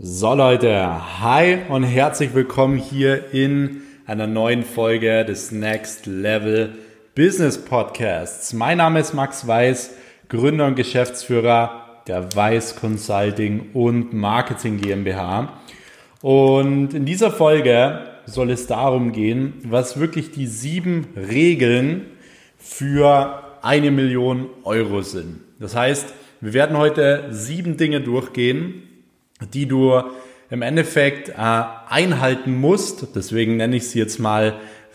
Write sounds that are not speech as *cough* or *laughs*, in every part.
So Leute, hi und herzlich willkommen hier in einer neuen Folge des Next Level Business Podcasts. Mein Name ist Max Weiß, Gründer und Geschäftsführer der Weiß Consulting und Marketing GmbH. Und in dieser Folge soll es darum gehen, was wirklich die sieben Regeln für eine Million Euro sind. Das heißt, wir werden heute sieben Dinge durchgehen, die du im Endeffekt äh, einhalten musst. Deswegen nenne ich sie jetzt mal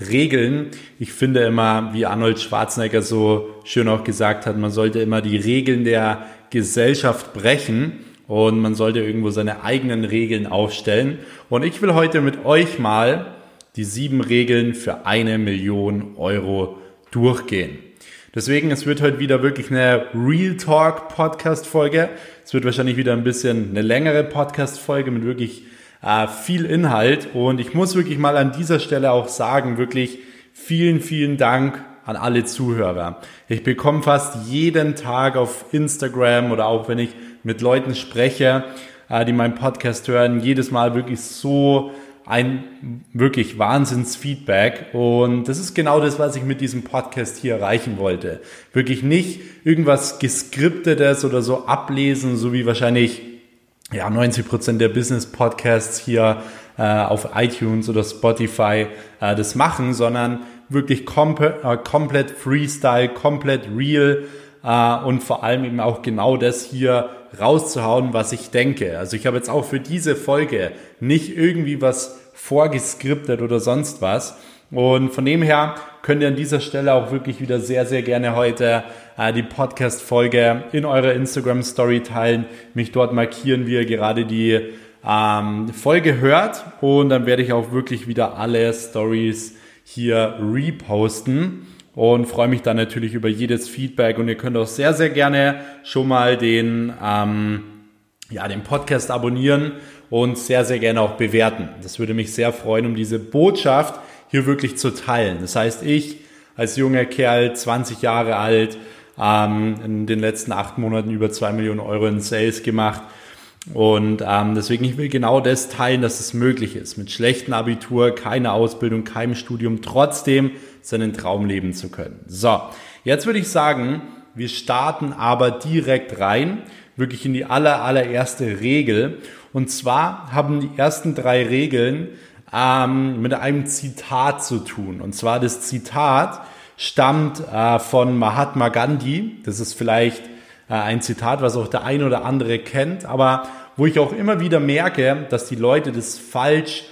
Regeln. Ich finde immer, wie Arnold Schwarzenegger so schön auch gesagt hat, man sollte immer die Regeln der Gesellschaft brechen und man sollte irgendwo seine eigenen Regeln aufstellen. Und ich will heute mit euch mal die sieben Regeln für eine Million Euro durchgehen. Deswegen, es wird heute wieder wirklich eine Real Talk Podcast Folge. Es wird wahrscheinlich wieder ein bisschen eine längere Podcast Folge mit wirklich äh, viel Inhalt. Und ich muss wirklich mal an dieser Stelle auch sagen, wirklich vielen, vielen Dank an alle Zuhörer. Ich bekomme fast jeden Tag auf Instagram oder auch wenn ich mit Leuten spreche, äh, die meinen Podcast hören, jedes Mal wirklich so ein wirklich Wahnsinnsfeedback und das ist genau das, was ich mit diesem Podcast hier erreichen wollte. Wirklich nicht irgendwas geskriptetes oder so ablesen, so wie wahrscheinlich ja 90 Prozent der Business Podcasts hier äh, auf iTunes oder Spotify äh, das machen, sondern wirklich komp äh, komplett Freestyle, komplett real äh, und vor allem eben auch genau das hier rauszuhauen, was ich denke. Also ich habe jetzt auch für diese Folge nicht irgendwie was vorgeskriptet oder sonst was. Und von dem her könnt ihr an dieser Stelle auch wirklich wieder sehr, sehr gerne heute äh, die Podcast-Folge in eurer Instagram-Story teilen, mich dort markieren, wie ihr gerade die ähm, Folge hört. Und dann werde ich auch wirklich wieder alle Stories hier reposten und freue mich dann natürlich über jedes Feedback und ihr könnt auch sehr, sehr gerne schon mal den, ähm, ja, den Podcast abonnieren und sehr, sehr gerne auch bewerten. Das würde mich sehr freuen, um diese Botschaft hier wirklich zu teilen. Das heißt, ich als junger Kerl, 20 Jahre alt, ähm, in den letzten acht Monaten über zwei Millionen Euro in Sales gemacht. Und ähm, deswegen, ich will genau das teilen, dass es möglich ist, mit schlechten Abitur, keine Ausbildung, keinem Studium, trotzdem seinen Traum leben zu können. So, jetzt würde ich sagen, wir starten aber direkt rein, wirklich in die aller, allererste Regel. Und zwar haben die ersten drei Regeln ähm, mit einem Zitat zu tun. Und zwar das Zitat stammt äh, von Mahatma Gandhi. Das ist vielleicht ein Zitat, was auch der ein oder andere kennt, aber wo ich auch immer wieder merke, dass die Leute das falsch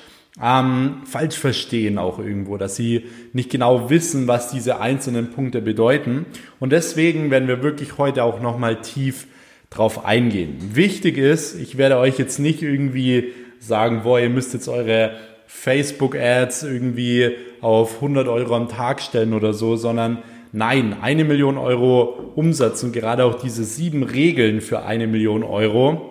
ähm, falsch verstehen auch irgendwo, dass sie nicht genau wissen, was diese einzelnen Punkte bedeuten. Und deswegen werden wir wirklich heute auch nochmal tief drauf eingehen. Wichtig ist, ich werde euch jetzt nicht irgendwie sagen, boah, ihr müsst jetzt eure Facebook-Ads irgendwie auf 100 Euro am Tag stellen oder so, sondern nein, eine Million Euro Umsatz und gerade auch diese sieben Regeln für eine Million Euro,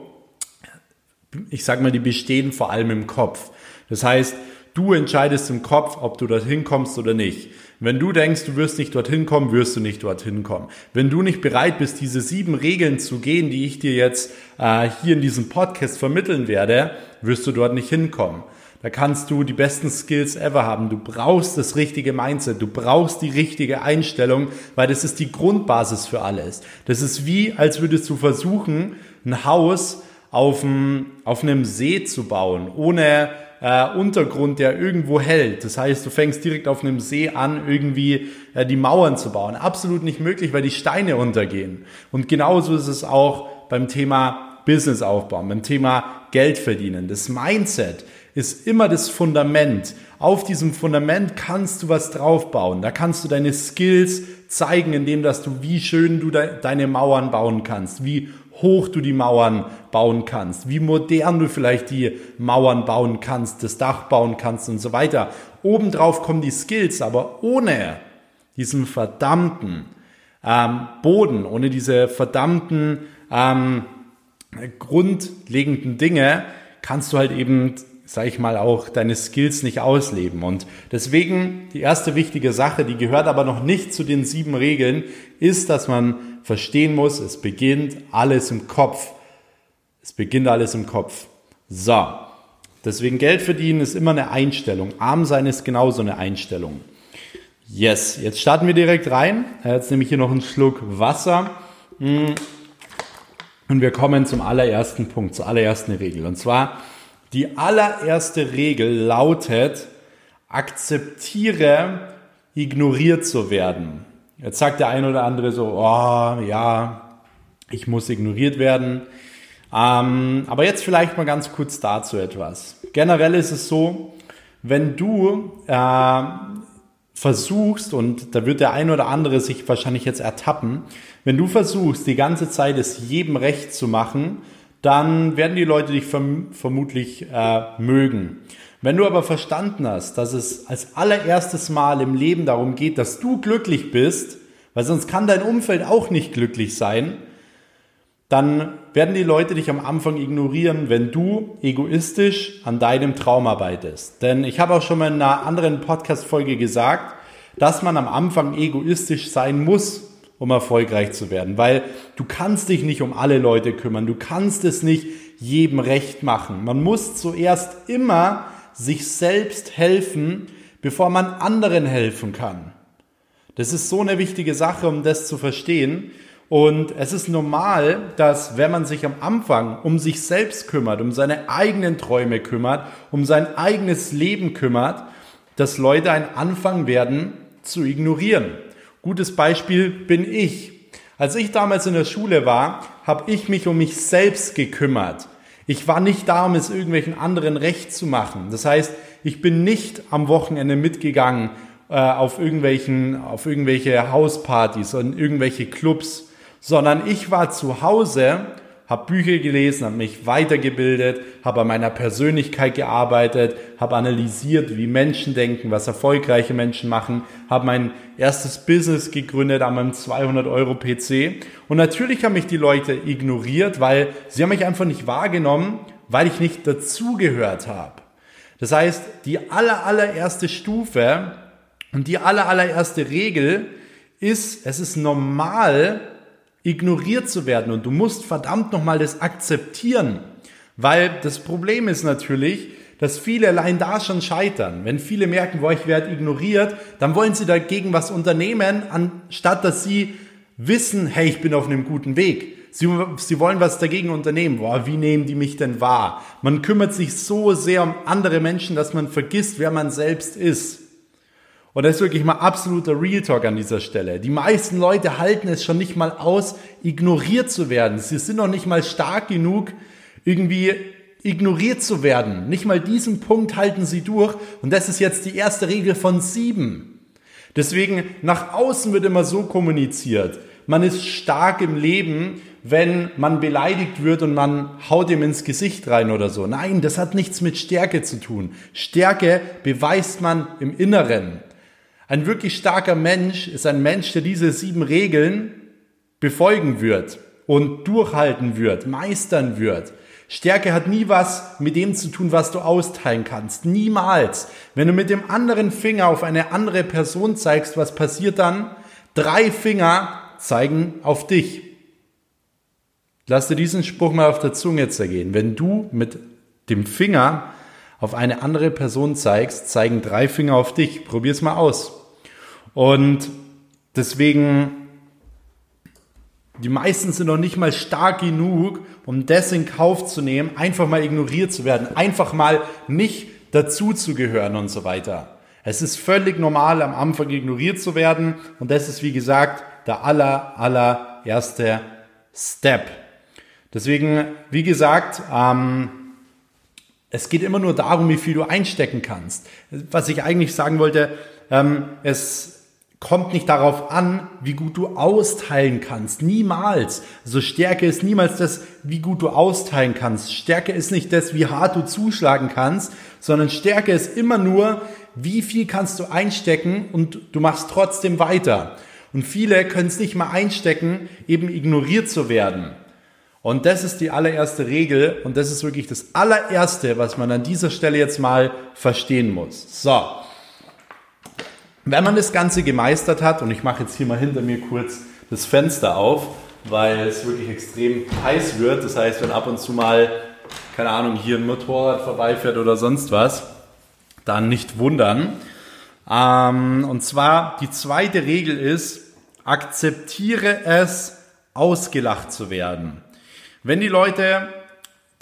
ich sag mal, die bestehen vor allem im Kopf. Das heißt, du entscheidest im Kopf, ob du dorthin kommst oder nicht. Wenn du denkst, du wirst nicht dorthin kommen, wirst du nicht dorthin kommen. Wenn du nicht bereit bist, diese sieben Regeln zu gehen, die ich dir jetzt äh, hier in diesem Podcast vermitteln werde, wirst du dort nicht hinkommen. Da kannst du die besten Skills ever haben. Du brauchst das richtige Mindset. Du brauchst die richtige Einstellung, weil das ist die Grundbasis für alles. Das ist wie, als würdest du versuchen, ein Haus auf einem, auf einem See zu bauen, ohne äh, Untergrund, der irgendwo hält. Das heißt, du fängst direkt auf einem See an, irgendwie äh, die Mauern zu bauen. Absolut nicht möglich, weil die Steine untergehen. Und genauso ist es auch beim Thema Business aufbauen, beim Thema Geld verdienen. Das Mindset ist immer das Fundament. Auf diesem Fundament kannst du was draufbauen. Da kannst du deine Skills zeigen, indem dass du, wie schön du de deine Mauern bauen kannst, wie hoch du die Mauern bauen kannst, wie modern du vielleicht die Mauern bauen kannst, das Dach bauen kannst und so weiter. Obendrauf kommen die Skills, aber ohne diesen verdammten ähm, Boden, ohne diese verdammten ähm, grundlegenden Dinge, kannst du halt eben sage ich mal, auch deine Skills nicht ausleben. Und deswegen die erste wichtige Sache, die gehört aber noch nicht zu den sieben Regeln, ist, dass man verstehen muss, es beginnt alles im Kopf. Es beginnt alles im Kopf. So, deswegen Geld verdienen ist immer eine Einstellung. Arm sein ist genauso eine Einstellung. Yes, jetzt starten wir direkt rein. Jetzt nehme ich hier noch einen Schluck Wasser. Hm. Und wir kommen zum allerersten Punkt, zur allerersten Regel. Und zwar, die allererste Regel lautet, akzeptiere, ignoriert zu werden. Jetzt sagt der ein oder andere so, oh ja, ich muss ignoriert werden. Ähm, aber jetzt vielleicht mal ganz kurz dazu etwas. Generell ist es so, wenn du äh, versuchst, und da wird der ein oder andere sich wahrscheinlich jetzt ertappen, wenn du versuchst, die ganze Zeit es jedem recht zu machen, dann werden die Leute dich verm vermutlich äh, mögen. Wenn du aber verstanden hast, dass es als allererstes Mal im Leben darum geht, dass du glücklich bist, weil sonst kann dein Umfeld auch nicht glücklich sein, dann werden die Leute dich am Anfang ignorieren, wenn du egoistisch an deinem Traum arbeitest. Denn ich habe auch schon mal in einer anderen Podcast-Folge gesagt, dass man am Anfang egoistisch sein muss, um erfolgreich zu werden, weil du kannst dich nicht um alle Leute kümmern, du kannst es nicht jedem recht machen. Man muss zuerst immer sich selbst helfen, bevor man anderen helfen kann. Das ist so eine wichtige Sache, um das zu verstehen. Und es ist normal, dass wenn man sich am Anfang um sich selbst kümmert, um seine eigenen Träume kümmert, um sein eigenes Leben kümmert, dass Leute einen Anfang werden zu ignorieren. Gutes Beispiel bin ich. Als ich damals in der Schule war, habe ich mich um mich selbst gekümmert. Ich war nicht da, um es irgendwelchen anderen recht zu machen. Das heißt, ich bin nicht am Wochenende mitgegangen äh, auf irgendwelchen, auf irgendwelche Hauspartys und irgendwelche Clubs sondern ich war zu Hause, habe Bücher gelesen, habe mich weitergebildet, habe an meiner Persönlichkeit gearbeitet, habe analysiert, wie Menschen denken, was erfolgreiche Menschen machen, habe mein erstes Business gegründet an meinem 200 Euro PC. Und natürlich haben mich die Leute ignoriert, weil sie haben mich einfach nicht wahrgenommen, weil ich nicht dazugehört habe. Das heißt, die aller, allererste Stufe und die aller, allererste Regel ist, es ist normal, ignoriert zu werden und du musst verdammt nochmal das akzeptieren, weil das Problem ist natürlich, dass viele allein da schon scheitern. Wenn viele merken, boah, ich werde ignoriert, dann wollen sie dagegen was unternehmen, anstatt dass sie wissen, hey, ich bin auf einem guten Weg. Sie, sie wollen was dagegen unternehmen. Boah, wie nehmen die mich denn wahr? Man kümmert sich so sehr um andere Menschen, dass man vergisst, wer man selbst ist. Und das ist wirklich mal absoluter Real Talk an dieser Stelle. Die meisten Leute halten es schon nicht mal aus, ignoriert zu werden. Sie sind noch nicht mal stark genug, irgendwie ignoriert zu werden. Nicht mal diesen Punkt halten sie durch. Und das ist jetzt die erste Regel von sieben. Deswegen, nach außen wird immer so kommuniziert. Man ist stark im Leben, wenn man beleidigt wird und man haut ihm ins Gesicht rein oder so. Nein, das hat nichts mit Stärke zu tun. Stärke beweist man im Inneren. Ein wirklich starker Mensch ist ein Mensch, der diese sieben Regeln befolgen wird und durchhalten wird, meistern wird. Stärke hat nie was mit dem zu tun, was du austeilen kannst. Niemals. Wenn du mit dem anderen Finger auf eine andere Person zeigst, was passiert dann? Drei Finger zeigen auf dich. Lass dir diesen Spruch mal auf der Zunge zergehen. Wenn du mit dem Finger auf eine andere Person zeigst, zeigen drei Finger auf dich. Probier's mal aus. Und deswegen, die meisten sind noch nicht mal stark genug, um das in Kauf zu nehmen, einfach mal ignoriert zu werden, einfach mal nicht dazu zu gehören und so weiter. Es ist völlig normal, am Anfang ignoriert zu werden. Und das ist, wie gesagt, der aller, allererste Step. Deswegen, wie gesagt, ähm, es geht immer nur darum, wie viel du einstecken kannst. Was ich eigentlich sagen wollte, ähm, es kommt nicht darauf an, wie gut du austeilen kannst. Niemals. Also Stärke ist niemals das, wie gut du austeilen kannst. Stärke ist nicht das, wie hart du zuschlagen kannst, sondern Stärke ist immer nur, wie viel kannst du einstecken und du machst trotzdem weiter. Und viele können es nicht mal einstecken, eben ignoriert zu werden. Und das ist die allererste Regel und das ist wirklich das allererste, was man an dieser Stelle jetzt mal verstehen muss. So. Wenn man das Ganze gemeistert hat, und ich mache jetzt hier mal hinter mir kurz das Fenster auf, weil es wirklich extrem heiß wird. Das heißt, wenn ab und zu mal, keine Ahnung, hier ein Motorrad vorbeifährt oder sonst was, dann nicht wundern. Ähm, und zwar die zweite Regel ist, akzeptiere es, ausgelacht zu werden. Wenn die Leute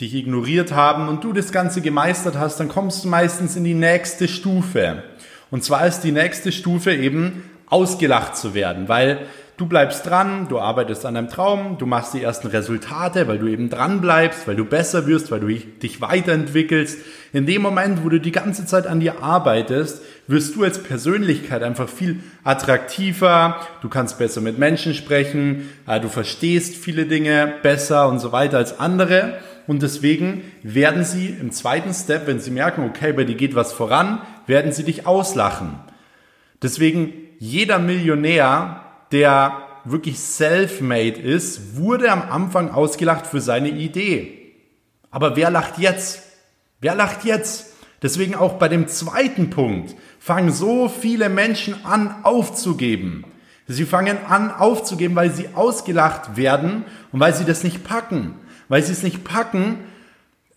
dich ignoriert haben und du das Ganze gemeistert hast, dann kommst du meistens in die nächste Stufe. Und zwar ist die nächste Stufe eben ausgelacht zu werden, weil du bleibst dran, du arbeitest an deinem Traum, du machst die ersten Resultate, weil du eben dran bleibst, weil du besser wirst, weil du dich weiterentwickelst. In dem Moment, wo du die ganze Zeit an dir arbeitest, wirst du als Persönlichkeit einfach viel attraktiver, du kannst besser mit Menschen sprechen, äh, du verstehst viele Dinge besser und so weiter als andere. Und deswegen werden sie im zweiten Step, wenn sie merken, okay, bei dir geht was voran, werden sie dich auslachen. Deswegen jeder Millionär, der wirklich self-made ist, wurde am Anfang ausgelacht für seine Idee. Aber wer lacht jetzt? Wer lacht jetzt? Deswegen auch bei dem zweiten Punkt fangen so viele Menschen an aufzugeben. Sie fangen an aufzugeben, weil sie ausgelacht werden und weil sie das nicht packen weil sie es nicht packen,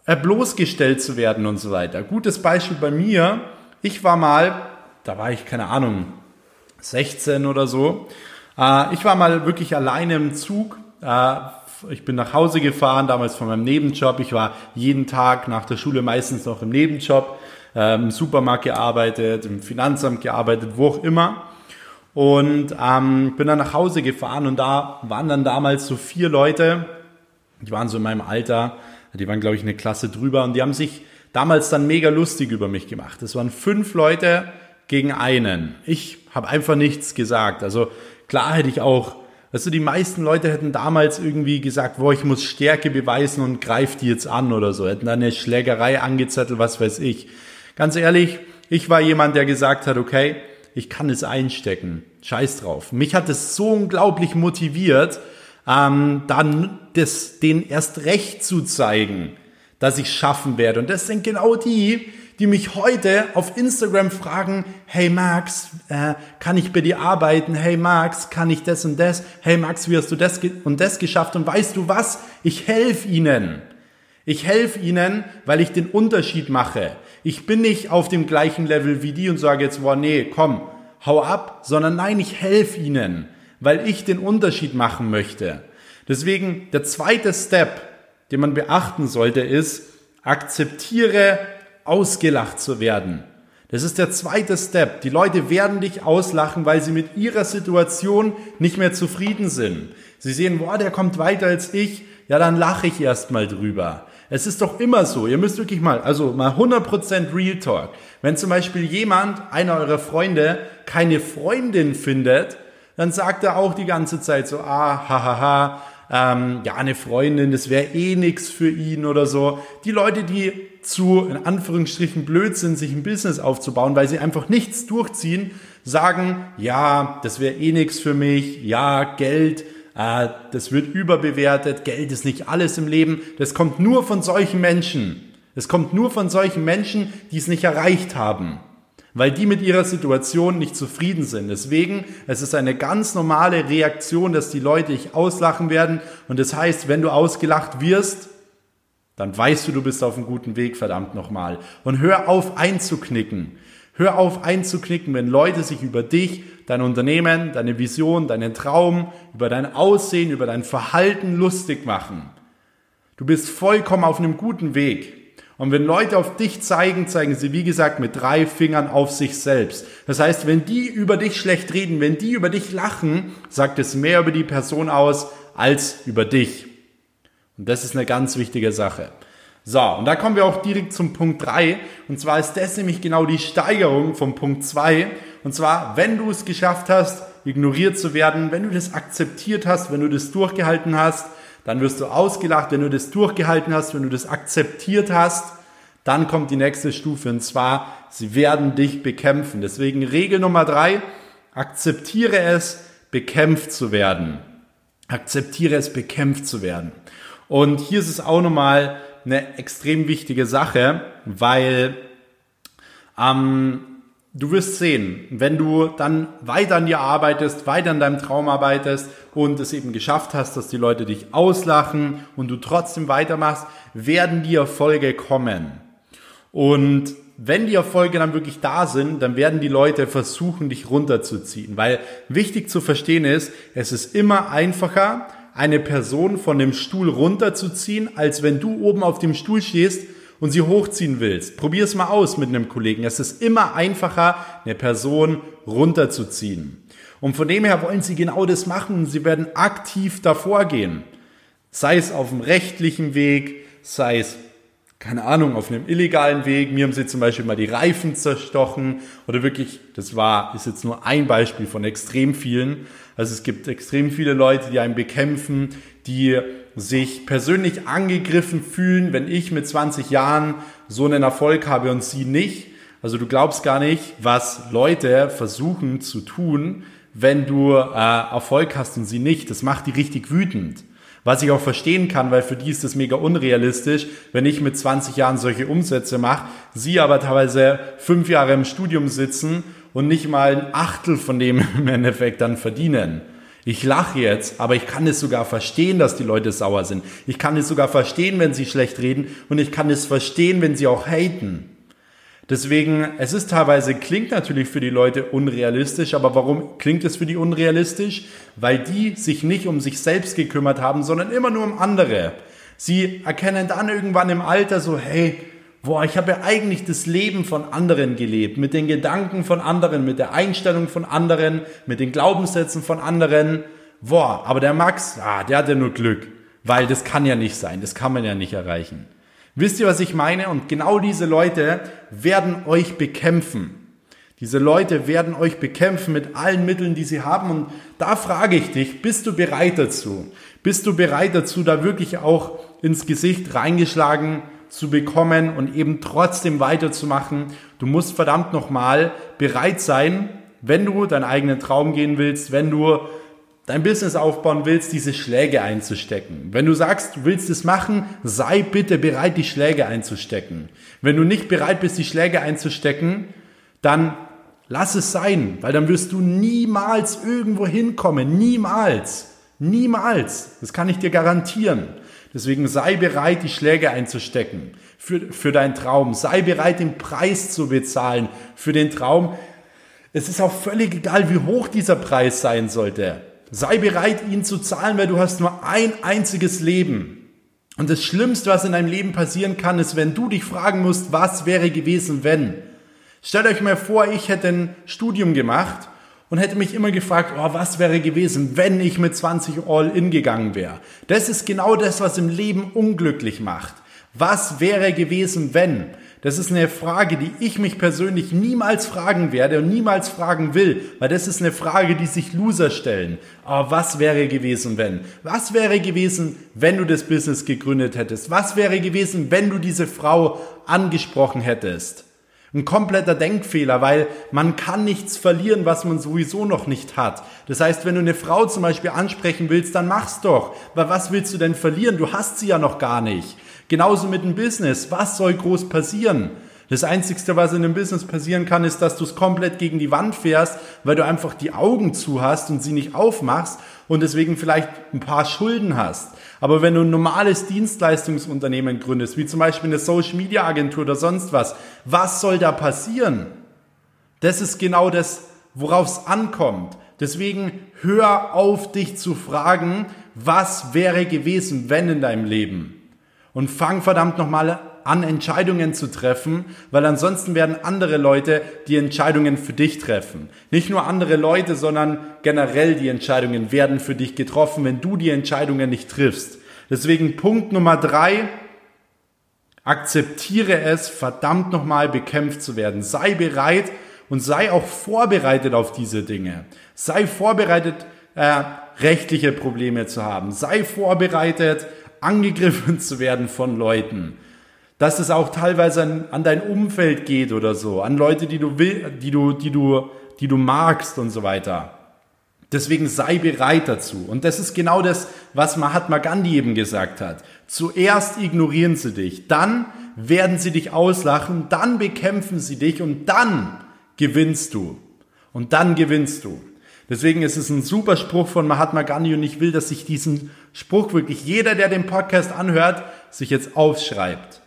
äh, bloßgestellt zu werden und so weiter. Gutes Beispiel bei mir, ich war mal, da war ich keine Ahnung, 16 oder so, äh, ich war mal wirklich alleine im Zug, äh, ich bin nach Hause gefahren, damals von meinem Nebenjob, ich war jeden Tag nach der Schule meistens noch im Nebenjob, im Supermarkt gearbeitet, im Finanzamt gearbeitet, wo auch immer. Und ähm, bin dann nach Hause gefahren und da waren dann damals so vier Leute, die waren so in meinem Alter, die waren, glaube ich, eine Klasse drüber und die haben sich damals dann mega lustig über mich gemacht. Es waren fünf Leute gegen einen. Ich habe einfach nichts gesagt. Also klar hätte ich auch, also die meisten Leute hätten damals irgendwie gesagt, boah, ich muss Stärke beweisen und greif die jetzt an oder so. Hätten da eine Schlägerei angezettelt, was weiß ich. Ganz ehrlich, ich war jemand, der gesagt hat, okay, ich kann es einstecken. Scheiß drauf. Mich hat es so unglaublich motiviert, ähm, dann das, den erst recht zu zeigen, dass ich schaffen werde. Und das sind genau die, die mich heute auf Instagram fragen, hey Max, äh, kann ich bei dir arbeiten? Hey Max, kann ich das und das? Hey Max, wie hast du das und das geschafft? Und weißt du was? Ich helfe ihnen. Ich helfe ihnen, weil ich den Unterschied mache. Ich bin nicht auf dem gleichen Level wie die und sage jetzt, boah, nee, komm, hau ab, sondern nein, ich helfe ihnen weil ich den Unterschied machen möchte. Deswegen der zweite Step, den man beachten sollte, ist, akzeptiere ausgelacht zu werden. Das ist der zweite Step. Die Leute werden dich auslachen, weil sie mit ihrer Situation nicht mehr zufrieden sind. Sie sehen, boah, der kommt weiter als ich, ja, dann lache ich erstmal drüber. Es ist doch immer so, ihr müsst wirklich mal, also mal 100% Real Talk. Wenn zum Beispiel jemand, einer eurer Freunde, keine Freundin findet, dann sagt er auch die ganze Zeit so, ah, hahaha, ähm, ja, eine Freundin, das wäre eh nix für ihn oder so. Die Leute, die zu, in Anführungsstrichen, blöd sind, sich ein Business aufzubauen, weil sie einfach nichts durchziehen, sagen, ja, das wäre eh nix für mich, ja, Geld, äh, das wird überbewertet, Geld ist nicht alles im Leben. Das kommt nur von solchen Menschen. Es kommt nur von solchen Menschen, die es nicht erreicht haben weil die mit ihrer Situation nicht zufrieden sind. Deswegen, es ist eine ganz normale Reaktion, dass die Leute dich auslachen werden. Und das heißt, wenn du ausgelacht wirst, dann weißt du, du bist auf einem guten Weg, verdammt nochmal. Und hör auf einzuknicken. Hör auf einzuknicken, wenn Leute sich über dich, dein Unternehmen, deine Vision, deinen Traum, über dein Aussehen, über dein Verhalten lustig machen. Du bist vollkommen auf einem guten Weg. Und wenn Leute auf dich zeigen, zeigen sie, wie gesagt, mit drei Fingern auf sich selbst. Das heißt, wenn die über dich schlecht reden, wenn die über dich lachen, sagt es mehr über die Person aus als über dich. Und das ist eine ganz wichtige Sache. So, und da kommen wir auch direkt zum Punkt drei. Und zwar ist das nämlich genau die Steigerung vom Punkt zwei. Und zwar, wenn du es geschafft hast, ignoriert zu werden, wenn du das akzeptiert hast, wenn du das durchgehalten hast, dann wirst du ausgelacht, wenn du das durchgehalten hast, wenn du das akzeptiert hast. Dann kommt die nächste Stufe und zwar, sie werden dich bekämpfen. Deswegen Regel Nummer drei, akzeptiere es, bekämpft zu werden. Akzeptiere es, bekämpft zu werden. Und hier ist es auch nochmal eine extrem wichtige Sache, weil ähm, du wirst sehen, wenn du dann weiter an dir arbeitest, weiter an deinem Traum arbeitest und es eben geschafft hast, dass die Leute dich auslachen und du trotzdem weitermachst, werden die Erfolge kommen. Und wenn die Erfolge dann wirklich da sind, dann werden die Leute versuchen, dich runterzuziehen. Weil wichtig zu verstehen ist, es ist immer einfacher, eine Person von dem Stuhl runterzuziehen, als wenn du oben auf dem Stuhl stehst und sie hochziehen willst. Probier es mal aus mit einem Kollegen. Es ist immer einfacher, eine Person runterzuziehen. Und von dem her wollen sie genau das machen. Sie werden aktiv davor gehen. Sei es auf dem rechtlichen Weg, sei es keine Ahnung, auf einem illegalen Weg. Mir haben sie zum Beispiel mal die Reifen zerstochen oder wirklich, das war, ist jetzt nur ein Beispiel von extrem vielen. Also es gibt extrem viele Leute, die einen bekämpfen, die sich persönlich angegriffen fühlen, wenn ich mit 20 Jahren so einen Erfolg habe und sie nicht. Also du glaubst gar nicht, was Leute versuchen zu tun, wenn du äh, Erfolg hast und sie nicht. Das macht die richtig wütend. Was ich auch verstehen kann, weil für die ist das mega unrealistisch, wenn ich mit 20 Jahren solche Umsätze mache, sie aber teilweise fünf Jahre im Studium sitzen und nicht mal ein Achtel von dem *laughs* im Endeffekt dann verdienen. Ich lache jetzt, aber ich kann es sogar verstehen, dass die Leute sauer sind. Ich kann es sogar verstehen, wenn sie schlecht reden und ich kann es verstehen, wenn sie auch haten. Deswegen, es ist teilweise, klingt natürlich für die Leute unrealistisch, aber warum klingt es für die unrealistisch? Weil die sich nicht um sich selbst gekümmert haben, sondern immer nur um andere. Sie erkennen dann irgendwann im Alter so, hey, boah, ich habe ja eigentlich das Leben von anderen gelebt, mit den Gedanken von anderen, mit der Einstellung von anderen, mit den Glaubenssätzen von anderen. Boah, aber der Max, ah, der hat ja nur Glück, weil das kann ja nicht sein, das kann man ja nicht erreichen. Wisst ihr, was ich meine? Und genau diese Leute werden euch bekämpfen. Diese Leute werden euch bekämpfen mit allen Mitteln, die sie haben. Und da frage ich dich, bist du bereit dazu? Bist du bereit dazu, da wirklich auch ins Gesicht reingeschlagen zu bekommen und eben trotzdem weiterzumachen? Du musst verdammt nochmal bereit sein, wenn du deinen eigenen Traum gehen willst, wenn du dein Business aufbauen willst, diese Schläge einzustecken. Wenn du sagst, du willst es machen, sei bitte bereit, die Schläge einzustecken. Wenn du nicht bereit bist, die Schläge einzustecken, dann lass es sein, weil dann wirst du niemals irgendwo hinkommen. Niemals. Niemals. Das kann ich dir garantieren. Deswegen sei bereit, die Schläge einzustecken für, für deinen Traum. Sei bereit, den Preis zu bezahlen für den Traum. Es ist auch völlig egal, wie hoch dieser Preis sein sollte. Sei bereit, ihn zu zahlen, weil du hast nur ein einziges Leben. Und das Schlimmste, was in deinem Leben passieren kann, ist, wenn du dich fragen musst, was wäre gewesen, wenn. Stellt euch mal vor, ich hätte ein Studium gemacht und hätte mich immer gefragt, oh, was wäre gewesen, wenn ich mit 20 All-In gegangen wäre. Das ist genau das, was im Leben unglücklich macht. Was wäre gewesen, wenn? Das ist eine Frage, die ich mich persönlich niemals fragen werde und niemals fragen will, weil das ist eine Frage, die sich Loser stellen. Aber was wäre gewesen, wenn? Was wäre gewesen, wenn du das Business gegründet hättest? Was wäre gewesen, wenn du diese Frau angesprochen hättest? Ein kompletter Denkfehler, weil man kann nichts verlieren, was man sowieso noch nicht hat. Das heißt, wenn du eine Frau zum Beispiel ansprechen willst, dann mach's doch. Weil was willst du denn verlieren? Du hast sie ja noch gar nicht. Genauso mit dem Business. Was soll groß passieren? Das Einzige, was in einem Business passieren kann, ist, dass du es komplett gegen die Wand fährst, weil du einfach die Augen zu hast und sie nicht aufmachst und deswegen vielleicht ein paar Schulden hast. Aber wenn du ein normales Dienstleistungsunternehmen gründest, wie zum Beispiel eine Social Media Agentur oder sonst was, was soll da passieren? Das ist genau das, worauf es ankommt. Deswegen hör auf, dich zu fragen, was wäre gewesen, wenn in deinem Leben? Und fang verdammt nochmal an, Entscheidungen zu treffen, weil ansonsten werden andere Leute die Entscheidungen für dich treffen. Nicht nur andere Leute, sondern generell die Entscheidungen werden für dich getroffen, wenn du die Entscheidungen nicht triffst. Deswegen Punkt Nummer drei, akzeptiere es, verdammt nochmal bekämpft zu werden. Sei bereit und sei auch vorbereitet auf diese Dinge. Sei vorbereitet, äh, rechtliche Probleme zu haben. Sei vorbereitet, angegriffen zu werden von Leuten. Dass es auch teilweise an, an dein Umfeld geht oder so, an Leute, die du will, die du, die du, die du magst und so weiter. Deswegen sei bereit dazu. Und das ist genau das, was Mahatma Gandhi eben gesagt hat. Zuerst ignorieren sie dich, dann werden sie dich auslachen, dann bekämpfen sie dich und dann gewinnst du. Und dann gewinnst du. Deswegen ist es ein super Spruch von Mahatma Gandhi und ich will, dass sich diesen Spruch wirklich jeder, der den Podcast anhört, sich jetzt aufschreibt.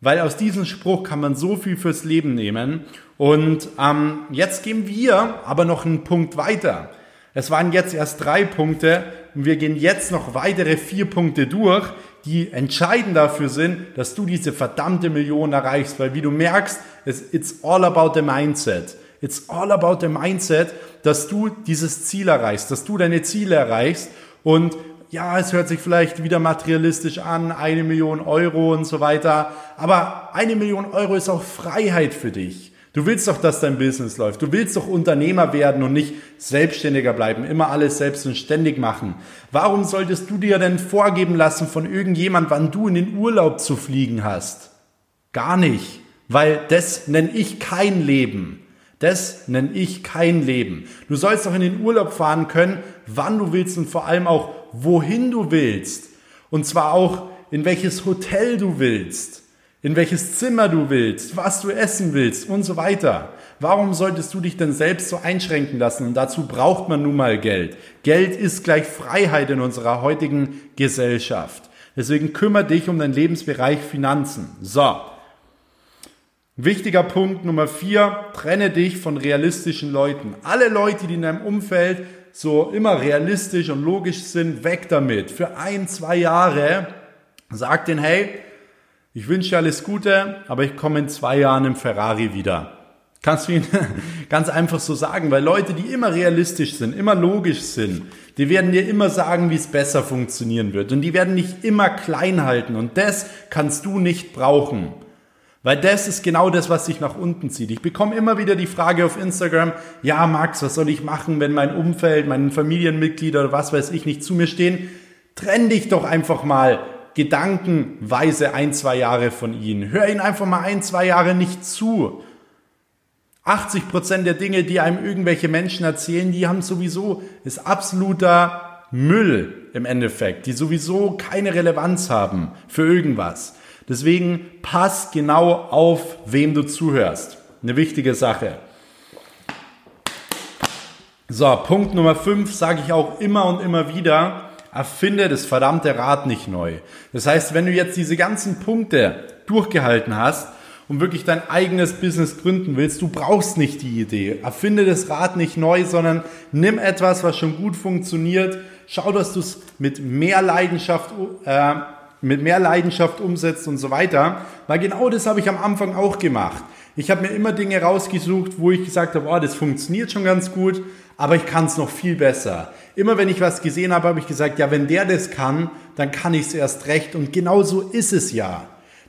Weil aus diesem Spruch kann man so viel fürs Leben nehmen. Und ähm, jetzt gehen wir aber noch einen Punkt weiter. Es waren jetzt erst drei Punkte und wir gehen jetzt noch weitere vier Punkte durch, die entscheidend dafür sind, dass du diese verdammte Million erreichst. Weil wie du merkst, it's all about the mindset. It's all about the mindset, dass du dieses Ziel erreichst, dass du deine Ziele erreichst und ja, es hört sich vielleicht wieder materialistisch an, eine Million Euro und so weiter, aber eine Million Euro ist auch Freiheit für dich. Du willst doch, dass dein Business läuft. Du willst doch Unternehmer werden und nicht Selbstständiger bleiben, immer alles selbst und ständig machen. Warum solltest du dir denn vorgeben lassen von irgendjemand, wann du in den Urlaub zu fliegen hast? Gar nicht, weil das nenne ich kein Leben. Das nenne ich kein Leben. Du sollst doch in den Urlaub fahren können, wann du willst und vor allem auch, wohin du willst. Und zwar auch, in welches Hotel du willst, in welches Zimmer du willst, was du essen willst und so weiter. Warum solltest du dich denn selbst so einschränken lassen? Und dazu braucht man nun mal Geld. Geld ist gleich Freiheit in unserer heutigen Gesellschaft. Deswegen kümmere dich um deinen Lebensbereich Finanzen. So, Wichtiger Punkt Nummer vier, trenne dich von realistischen Leuten. Alle Leute, die in deinem Umfeld so immer realistisch und logisch sind, weg damit. Für ein, zwei Jahre sag denen, hey, ich wünsche dir alles Gute, aber ich komme in zwei Jahren im Ferrari wieder. Kannst du ihnen *laughs* ganz einfach so sagen, weil Leute, die immer realistisch sind, immer logisch sind, die werden dir immer sagen, wie es besser funktionieren wird. Und die werden dich immer klein halten. Und das kannst du nicht brauchen. Weil das ist genau das, was sich nach unten zieht. Ich bekomme immer wieder die Frage auf Instagram, ja Max, was soll ich machen, wenn mein Umfeld, meine Familienmitglieder oder was weiß ich nicht zu mir stehen? Trenn dich doch einfach mal gedankenweise ein, zwei Jahre von ihnen. Hör ihnen einfach mal ein, zwei Jahre nicht zu. 80 Prozent der Dinge, die einem irgendwelche Menschen erzählen, die haben sowieso, ist absoluter Müll im Endeffekt, die sowieso keine Relevanz haben für irgendwas. Deswegen pass genau auf, wem du zuhörst. Eine wichtige Sache. So, Punkt Nummer 5 sage ich auch immer und immer wieder. Erfinde das verdammte Rad nicht neu. Das heißt, wenn du jetzt diese ganzen Punkte durchgehalten hast und wirklich dein eigenes Business gründen willst, du brauchst nicht die Idee. Erfinde das Rad nicht neu, sondern nimm etwas, was schon gut funktioniert. Schau, dass du es mit mehr Leidenschaft äh, mit mehr Leidenschaft umsetzt und so weiter. Weil genau das habe ich am Anfang auch gemacht. Ich habe mir immer Dinge rausgesucht, wo ich gesagt habe, oh, das funktioniert schon ganz gut, aber ich kann es noch viel besser. Immer wenn ich was gesehen habe, habe ich gesagt, ja, wenn der das kann, dann kann ich es erst recht. Und genau so ist es ja.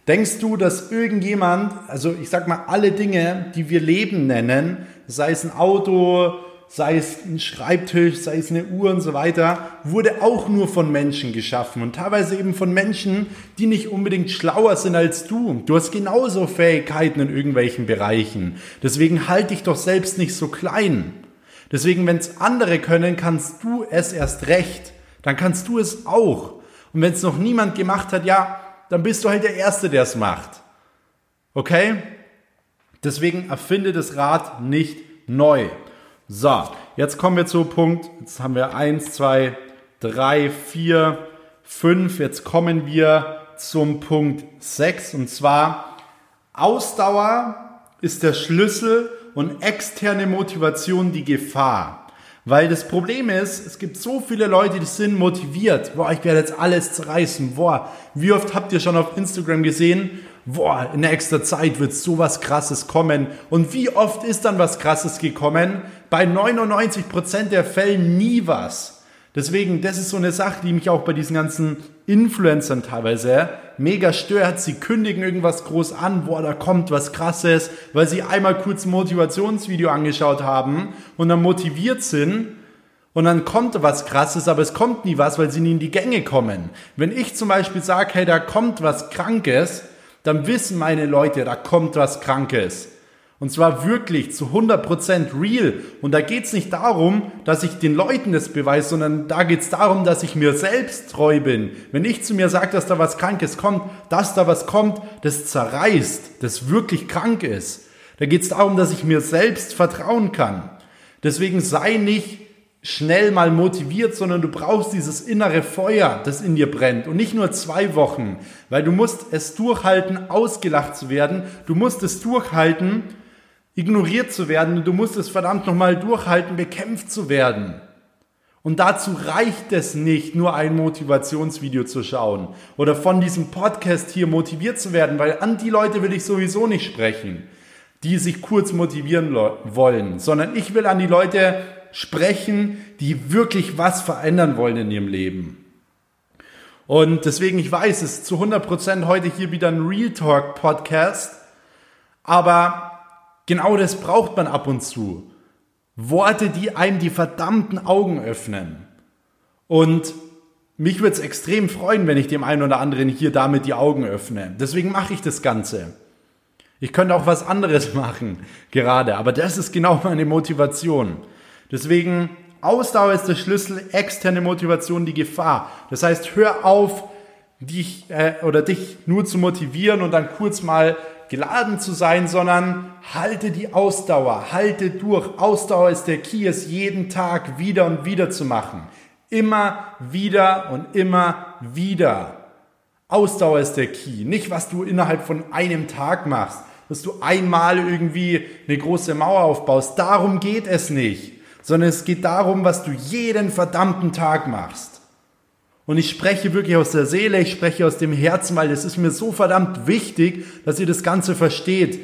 Denkst du, dass irgendjemand, also ich sag mal, alle Dinge, die wir Leben nennen, sei es ein Auto, sei es ein Schreibtisch, sei es eine Uhr und so weiter, wurde auch nur von Menschen geschaffen und teilweise eben von Menschen, die nicht unbedingt schlauer sind als du. Du hast genauso Fähigkeiten in irgendwelchen Bereichen. Deswegen halt dich doch selbst nicht so klein. Deswegen, wenn es andere können, kannst du es erst recht. Dann kannst du es auch. Und wenn es noch niemand gemacht hat, ja, dann bist du halt der Erste, der es macht. Okay? Deswegen erfinde das Rad nicht neu. So, jetzt kommen wir zu Punkt. Jetzt haben wir eins, zwei, drei, vier, fünf. Jetzt kommen wir zum Punkt sechs und zwar Ausdauer ist der Schlüssel und externe Motivation die Gefahr. Weil das Problem ist, es gibt so viele Leute, die sind motiviert. Boah, ich werde jetzt alles zerreißen. Boah, wie oft habt ihr schon auf Instagram gesehen, boah, in nächster Zeit wird sowas krasses kommen. Und wie oft ist dann was krasses gekommen? Bei 99% der Fällen nie was. Deswegen, das ist so eine Sache, die mich auch bei diesen ganzen Influencern teilweise mega stört. Sie kündigen irgendwas groß an, boah, da kommt was krasses, weil sie einmal kurz ein Motivationsvideo angeschaut haben und dann motiviert sind und dann kommt was krasses, aber es kommt nie was, weil sie nie in die Gänge kommen. Wenn ich zum Beispiel sage, hey, da kommt was Krankes, dann wissen meine Leute, da kommt was Krankes. Und zwar wirklich zu 100% real. Und da geht's nicht darum, dass ich den Leuten das beweise, sondern da geht's darum, dass ich mir selbst treu bin. Wenn ich zu mir sage, dass da was Krankes kommt, dass da was kommt, das zerreißt, das wirklich krank ist. Da geht es darum, dass ich mir selbst vertrauen kann. Deswegen sei nicht schnell mal motiviert, sondern du brauchst dieses innere Feuer, das in dir brennt. Und nicht nur zwei Wochen, weil du musst es durchhalten, ausgelacht zu werden. Du musst es durchhalten, ignoriert zu werden. Du musst es verdammt nochmal durchhalten, bekämpft zu werden. Und dazu reicht es nicht, nur ein Motivationsvideo zu schauen oder von diesem Podcast hier motiviert zu werden, weil an die Leute will ich sowieso nicht sprechen, die sich kurz motivieren wollen, sondern ich will an die Leute sprechen, die wirklich was verändern wollen in ihrem Leben. Und deswegen, ich weiß, es ist zu 100% heute hier wieder ein Real Talk Podcast, aber genau das braucht man ab und zu. Worte, die einem die verdammten Augen öffnen. Und mich würde es extrem freuen, wenn ich dem einen oder anderen hier damit die Augen öffne. Deswegen mache ich das Ganze. Ich könnte auch was anderes *laughs* machen, gerade, aber das ist genau meine Motivation. Deswegen, Ausdauer ist der Schlüssel, externe Motivation die Gefahr. Das heißt, hör auf, dich äh, oder dich nur zu motivieren und dann kurz mal geladen zu sein, sondern halte die Ausdauer, halte durch. Ausdauer ist der Key, es jeden Tag wieder und wieder zu machen. Immer wieder und immer wieder. Ausdauer ist der Key. Nicht, was du innerhalb von einem Tag machst, dass du einmal irgendwie eine große Mauer aufbaust. Darum geht es nicht sondern es geht darum, was du jeden verdammten Tag machst. Und ich spreche wirklich aus der Seele, ich spreche aus dem Herzen, weil es ist mir so verdammt wichtig, dass ihr das Ganze versteht.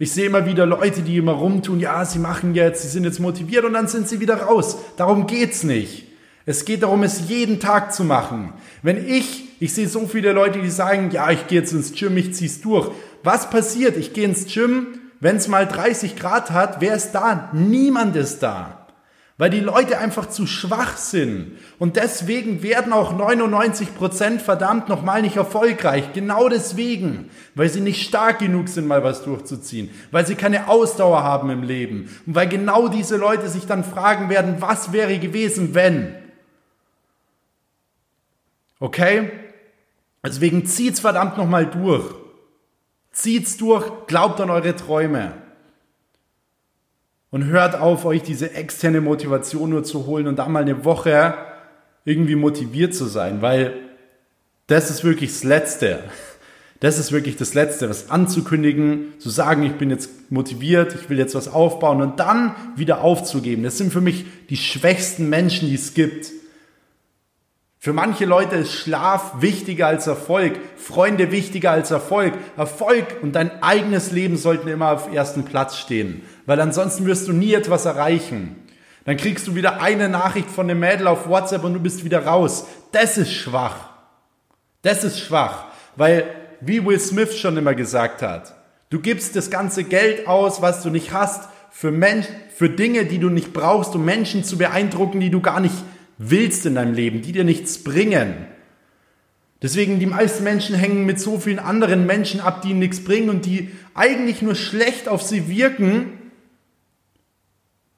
Ich sehe immer wieder Leute, die immer rumtun, ja, sie machen jetzt, sie sind jetzt motiviert und dann sind sie wieder raus. Darum geht's nicht. Es geht darum, es jeden Tag zu machen. Wenn ich, ich sehe so viele Leute, die sagen, ja, ich gehe jetzt ins Gym, ich zieh's durch. Was passiert? Ich gehe ins Gym, wenn es mal 30 Grad hat, wer ist da? Niemand ist da. Weil die Leute einfach zu schwach sind. Und deswegen werden auch 99 Prozent verdammt nochmal nicht erfolgreich. Genau deswegen. Weil sie nicht stark genug sind, mal was durchzuziehen. Weil sie keine Ausdauer haben im Leben. Und weil genau diese Leute sich dann fragen werden, was wäre gewesen, wenn? Okay? Deswegen zieht's verdammt nochmal durch. Zieht's durch, glaubt an eure Träume. Und hört auf, euch diese externe Motivation nur zu holen und da mal eine Woche irgendwie motiviert zu sein, weil das ist wirklich das Letzte. Das ist wirklich das Letzte, was anzukündigen, zu sagen, ich bin jetzt motiviert, ich will jetzt was aufbauen und dann wieder aufzugeben. Das sind für mich die schwächsten Menschen, die es gibt. Für manche Leute ist Schlaf wichtiger als Erfolg, Freunde wichtiger als Erfolg. Erfolg und dein eigenes Leben sollten immer auf ersten Platz stehen, weil ansonsten wirst du nie etwas erreichen. Dann kriegst du wieder eine Nachricht von dem Mädel auf WhatsApp und du bist wieder raus. Das ist schwach. Das ist schwach, weil wie Will Smith schon immer gesagt hat, du gibst das ganze Geld aus, was du nicht hast, für, Mensch, für Dinge, die du nicht brauchst, um Menschen zu beeindrucken, die du gar nicht willst in deinem Leben, die dir nichts bringen. Deswegen, die meisten Menschen hängen mit so vielen anderen Menschen ab, die ihnen nichts bringen und die eigentlich nur schlecht auf sie wirken.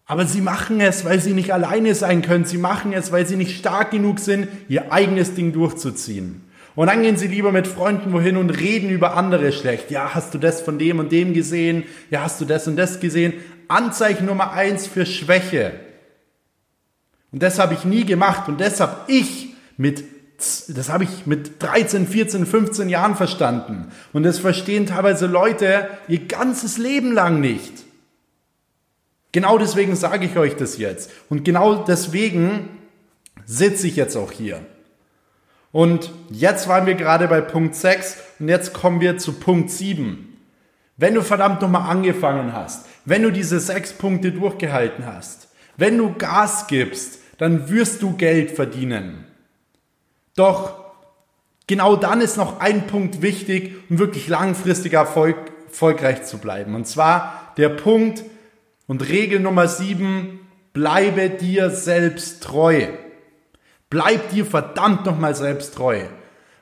Aber sie machen es, weil sie nicht alleine sein können. Sie machen es, weil sie nicht stark genug sind, ihr eigenes Ding durchzuziehen. Und dann gehen sie lieber mit Freunden wohin und reden über andere schlecht. Ja, hast du das von dem und dem gesehen? Ja, hast du das und das gesehen? Anzeichen Nummer eins für Schwäche. Und das habe ich nie gemacht und das habe ich mit das habe ich mit 13, 14, 15 Jahren verstanden. Und das verstehen teilweise Leute ihr ganzes Leben lang nicht. Genau deswegen sage ich euch das jetzt. Und genau deswegen sitze ich jetzt auch hier. Und jetzt waren wir gerade bei Punkt 6 und jetzt kommen wir zu Punkt 7. Wenn du verdammt nochmal angefangen hast, wenn du diese sechs Punkte durchgehalten hast, wenn du Gas gibst, dann wirst du Geld verdienen. Doch genau dann ist noch ein Punkt wichtig, um wirklich langfristig Erfolg, erfolgreich zu bleiben. Und zwar der Punkt und Regel Nummer sieben, bleibe dir selbst treu. Bleib dir verdammt nochmal selbst treu.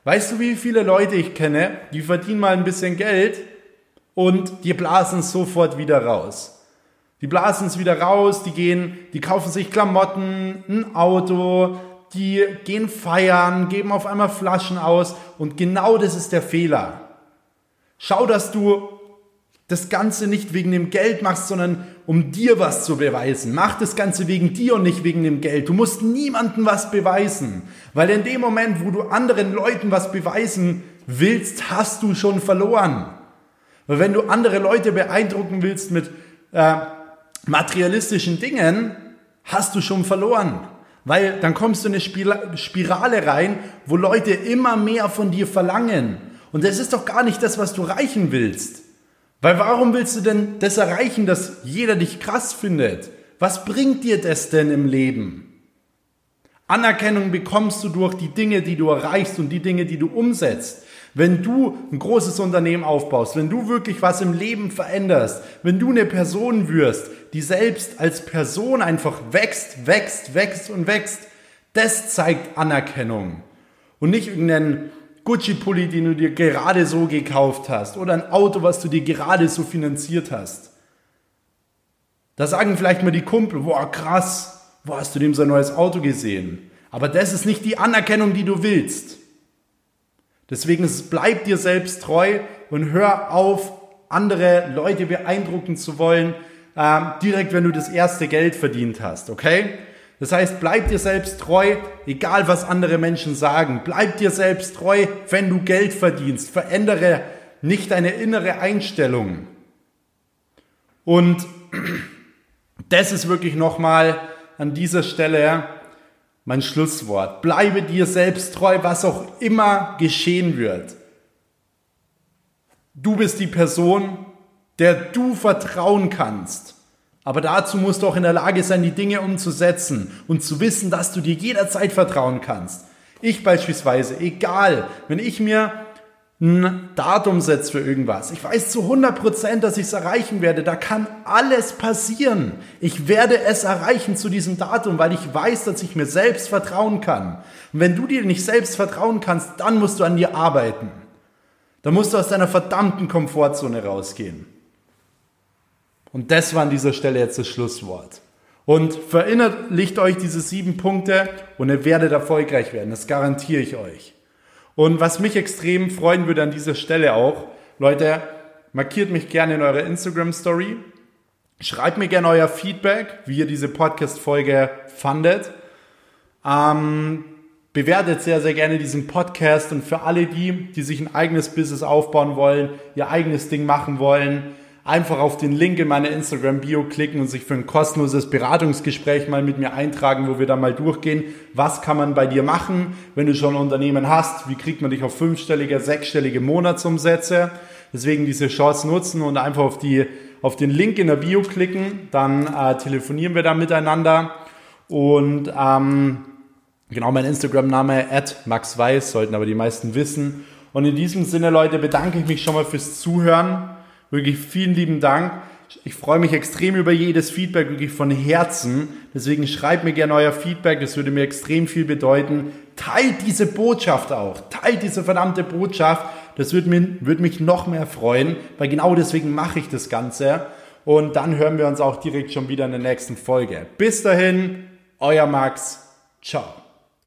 Weißt du, wie viele Leute ich kenne, die verdienen mal ein bisschen Geld und die blasen sofort wieder raus. Die blasen es wieder raus, die gehen, die kaufen sich Klamotten, ein Auto, die gehen feiern, geben auf einmal Flaschen aus und genau das ist der Fehler. Schau, dass du das Ganze nicht wegen dem Geld machst, sondern um dir was zu beweisen. Mach das Ganze wegen dir und nicht wegen dem Geld. Du musst niemandem was beweisen, weil in dem Moment, wo du anderen Leuten was beweisen willst, hast du schon verloren. Weil wenn du andere Leute beeindrucken willst mit äh, materialistischen Dingen, hast du schon verloren. Weil dann kommst du in eine Spirale rein, wo Leute immer mehr von dir verlangen. Und das ist doch gar nicht das, was du erreichen willst. Weil warum willst du denn das erreichen, dass jeder dich krass findet? Was bringt dir das denn im Leben? Anerkennung bekommst du durch die Dinge, die du erreichst und die Dinge, die du umsetzt. Wenn du ein großes Unternehmen aufbaust, wenn du wirklich was im Leben veränderst, wenn du eine Person wirst, die selbst als Person einfach wächst, wächst, wächst und wächst, das zeigt Anerkennung. Und nicht irgendeinen Gucci-Pulli, den du dir gerade so gekauft hast oder ein Auto, was du dir gerade so finanziert hast. Da sagen vielleicht mal die Kumpel, boah, krass, wo hast du dem sein neues Auto gesehen? Aber das ist nicht die Anerkennung, die du willst. Deswegen bleib dir selbst treu und hör auf, andere Leute beeindrucken zu wollen, äh, direkt wenn du das erste Geld verdient hast, okay? Das heißt, bleib dir selbst treu, egal was andere Menschen sagen. Bleib dir selbst treu, wenn du Geld verdienst. Verändere nicht deine innere Einstellung. Und *clears throat* das ist wirklich nochmal an dieser Stelle mein Schlusswort. Bleibe dir selbst treu, was auch immer geschehen wird. Du bist die Person, der du vertrauen kannst. Aber dazu musst du auch in der Lage sein, die Dinge umzusetzen und zu wissen, dass du dir jederzeit vertrauen kannst. Ich beispielsweise, egal, wenn ich mir ein Datum setze für irgendwas, ich weiß zu 100 Prozent, dass ich es erreichen werde, da kann alles passieren. Ich werde es erreichen zu diesem Datum, weil ich weiß, dass ich mir selbst vertrauen kann. Und wenn du dir nicht selbst vertrauen kannst, dann musst du an dir arbeiten. Dann musst du aus deiner verdammten Komfortzone rausgehen. Und das war an dieser Stelle jetzt das Schlusswort. Und verinnerlicht euch diese sieben Punkte und ihr werdet erfolgreich werden. Das garantiere ich euch. Und was mich extrem freuen würde an dieser Stelle auch, Leute, markiert mich gerne in eurer Instagram Story. Schreibt mir gerne euer Feedback, wie ihr diese Podcast-Folge fandet. Ähm, bewertet sehr, sehr gerne diesen Podcast und für alle die, die sich ein eigenes Business aufbauen wollen, ihr eigenes Ding machen wollen, einfach auf den Link in meiner Instagram-Bio klicken und sich für ein kostenloses Beratungsgespräch mal mit mir eintragen, wo wir da mal durchgehen, was kann man bei dir machen, wenn du schon ein Unternehmen hast, wie kriegt man dich auf fünfstellige, sechsstellige Monatsumsätze. Deswegen diese Chance nutzen und einfach auf, die, auf den Link in der Bio klicken, dann äh, telefonieren wir da miteinander und ähm, genau mein Instagram-Name at Max Weiß, sollten aber die meisten wissen. Und in diesem Sinne, Leute, bedanke ich mich schon mal fürs Zuhören. Wirklich vielen lieben Dank. Ich freue mich extrem über jedes Feedback, wirklich von Herzen. Deswegen schreibt mir gerne euer Feedback, das würde mir extrem viel bedeuten. Teilt diese Botschaft auch. Teilt diese verdammte Botschaft. Das würde, mir, würde mich noch mehr freuen, weil genau deswegen mache ich das Ganze. Und dann hören wir uns auch direkt schon wieder in der nächsten Folge. Bis dahin, euer Max. Ciao.